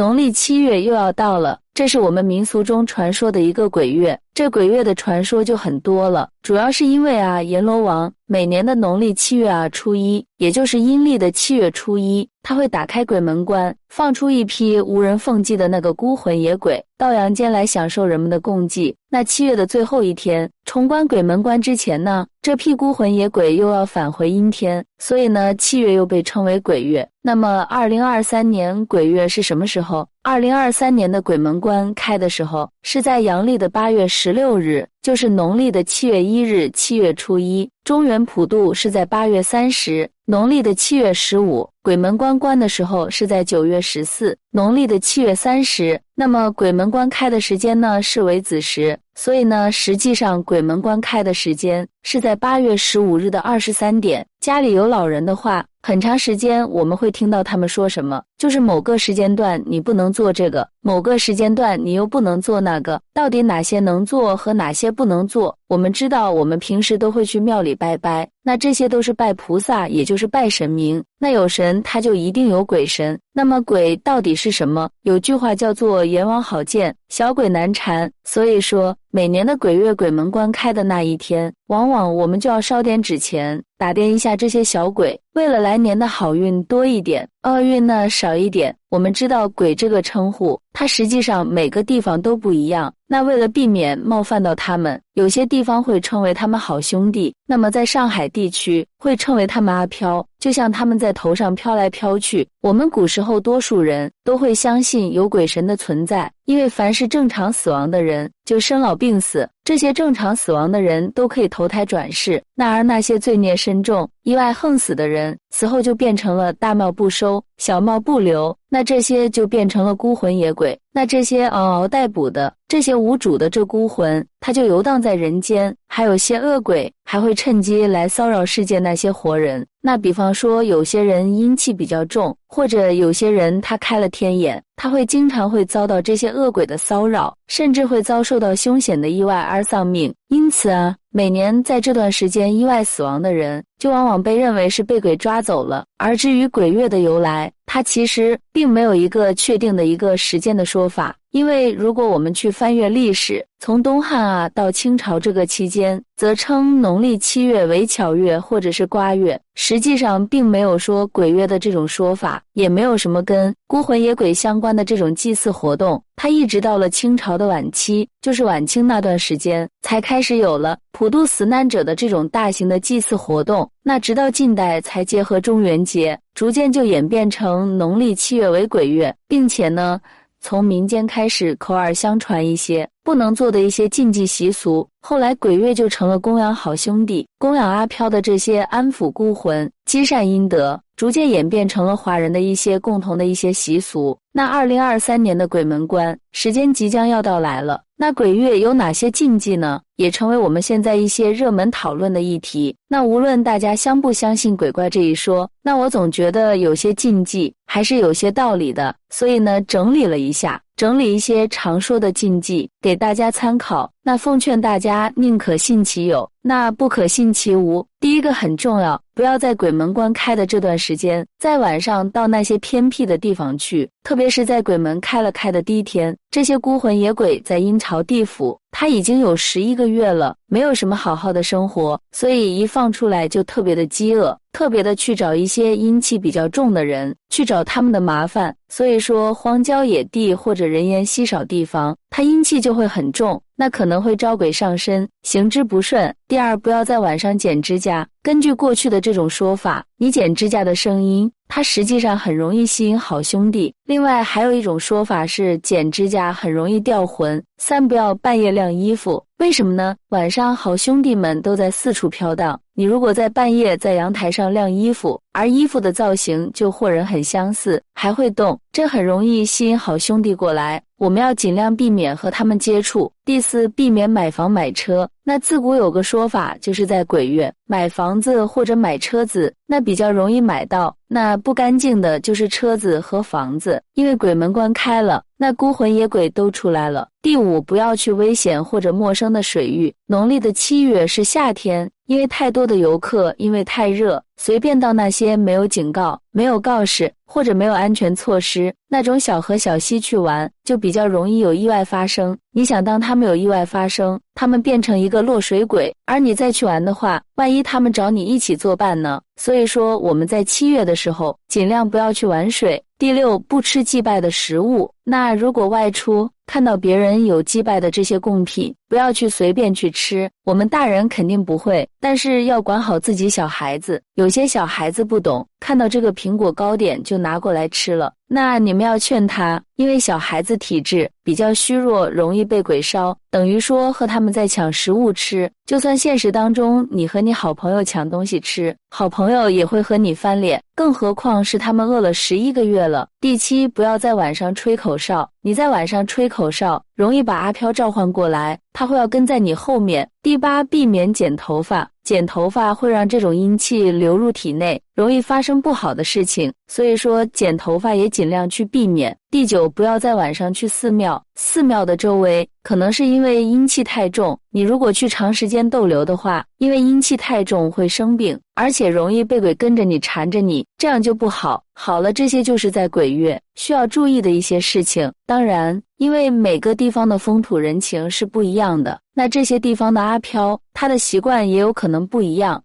农历七月又要到了，这是我们民俗中传说的一个鬼月。这鬼月的传说就很多了，主要是因为啊，阎罗王每年的农历七月啊初一，也就是阴历的七月初一，他会打开鬼门关，放出一批无人奉祭的那个孤魂野鬼到阳间来享受人们的供祭。那七月的最后一天，重关鬼门关之前呢，这批孤魂野鬼又要返回阴天，所以呢，七月又被称为鬼月。那么，二零二三年鬼月是什么时候？二零二三年的鬼门关开的时候是在阳历的八月十十六日，就是农历的七月一日，七月初一。中原普渡是在八月三十，农历的七月十五。鬼门关关的时候是在九月十四，农历的七月三十。那么鬼门关开的时间呢，是为子时。所以呢，实际上鬼门关开的时间是在八月十五日的二十三点。家里有老人的话，很长时间我们会听到他们说什么，就是某个时间段你不能做这个，某个时间段你又不能做那个。到底哪些能做和哪些不能做？我们知道，我们平时都会去庙里拜拜，那这些都是拜菩萨，也就是拜神明。那有神，他就一定有鬼神。那么鬼到底是什么？有句话叫做“阎王好见，小鬼难缠”。所以说，每年的鬼月鬼门关开的那一天，往往我们就要烧点纸钱，打点一下这些小鬼，为了来年的好运多一点，厄运呢少一点。我们知道“鬼”这个称呼，它实际上每个地方都不一样。那为了避免冒犯到他们，有些地方会称为他们好兄弟。那么在上海地区会称为他们阿飘，就像他们在头上飘来飘去。我们古时候多数人都会相信有鬼神的存在，因为凡是正常死亡的人就生老病死，这些正常死亡的人都可以投胎转世。那而那些罪孽深重、意外横死的人，死后就变成了大庙不收，小庙不留，那这些就变成了孤魂野鬼。那这些嗷嗷待哺的、这些无主的这孤魂，他就游荡在人间。还有些恶鬼还会趁机来骚扰世界那些活人。那比方说，有些人阴气比较重，或者有些人他开了天眼，他会经常会遭到这些恶鬼的骚扰，甚至会遭受到凶险的意外而丧命。因此啊，每年在这段时间意外死亡的人，就往往被认为是被鬼抓走了。而至于鬼月的由来，它其实并没有一个确定的一个时间的说法。因为如果我们去翻阅历史，从东汉啊到清朝这个期间，则称农历七月为巧月或者是瓜月，实际上并没有说鬼月的这种说法，也没有什么跟孤魂野鬼相关的这种祭祀活动。它一直到了清朝的晚期，就是晚清那段时间，才开始有了普渡死难者的这种大型的祭祀活动。那直到近代才结合中元节，逐渐就演变成农历七月为鬼月，并且呢。从民间开始口耳相传一些不能做的一些禁忌习俗，后来鬼月就成了供养好兄弟、供养阿飘的这些安抚孤魂、积善阴德，逐渐演变成了华人的一些共同的一些习俗。那二零二三年的鬼门关时间即将要到来了，那鬼月有哪些禁忌呢？也成为我们现在一些热门讨论的议题。那无论大家相不相信鬼怪这一说，那我总觉得有些禁忌还是有些道理的。所以呢，整理了一下，整理一些常说的禁忌给大家参考。那奉劝大家宁可信其有，那不可信其无。第一个很重要，不要在鬼门关开的这段时间，在晚上到那些偏僻的地方去，特别是在鬼门开了开的第一天，这些孤魂野鬼在阴曹地府。他已经有十一个月了，没有什么好好的生活，所以一放出来就特别的饥饿，特别的去找一些阴气比较重的人，去找他们的麻烦。所以说，荒郊野地或者人烟稀少地方，他阴气就会很重，那可能会招鬼上身，行之不顺。第二，不要在晚上剪指甲。根据过去的这种说法，你剪指甲的声音，它实际上很容易吸引好兄弟。另外，还有一种说法是剪指甲很容易掉魂。三，不要半夜晾衣服。为什么呢？晚上好兄弟们都在四处飘荡，你如果在半夜在阳台上晾衣服，而衣服的造型就或人很相似，还会动，这很容易吸引好兄弟过来。我们要尽量避免和他们接触。第四，避免买房买车。那自古有个说法，就是在鬼月买房子或者买车子，那比较容易买到，那不干净的就是车子和房子，因为鬼门关开了，那孤魂野鬼都出来了。第五，不要去危险或者陌生的水域。农历的七月是夏天，因为太多的游客，因为太热，随便到那些没有警告、没有告示或者没有安全措施那种小河小溪去玩，就比较容易有意外发生。你想，当他们有意外发生，他们变成一个落水鬼，而你再去玩的话，万一他们找你一起作伴呢？所以说，我们在七月的时候，尽量不要去玩水。第六，不吃祭拜的食物。那如果外出看到别人有祭拜的这些贡品，不要去随便去吃。我们大人肯定不会，但是要管好自己小孩子。有些小孩子不懂，看到这个苹果糕点就拿过来吃了。那你们要劝他，因为小孩子体质比较虚弱，容易被鬼烧，等于说和他们在抢食物吃。就算现实当中你和你好朋友抢东西吃，好朋友也会和你翻脸，更何况是他们饿了十一个月了。第七，不要在晚上吹口哨。你在晚上吹口哨，容易把阿飘召唤过来，他会要跟在你后面。第八，避免剪头发。剪头发会让这种阴气流入体内，容易发生不好的事情，所以说剪头发也尽量去避免。第九，不要在晚上去寺庙，寺庙的周围可能是因为阴气太重，你如果去长时间逗留的话，因为阴气太重会生病，而且容易被鬼跟着你缠着你，这样就不好。好了，这些就是在鬼月需要注意的一些事情。当然，因为每个地方的风土人情是不一样的，那这些地方的阿飘他的习惯也有可能不一样。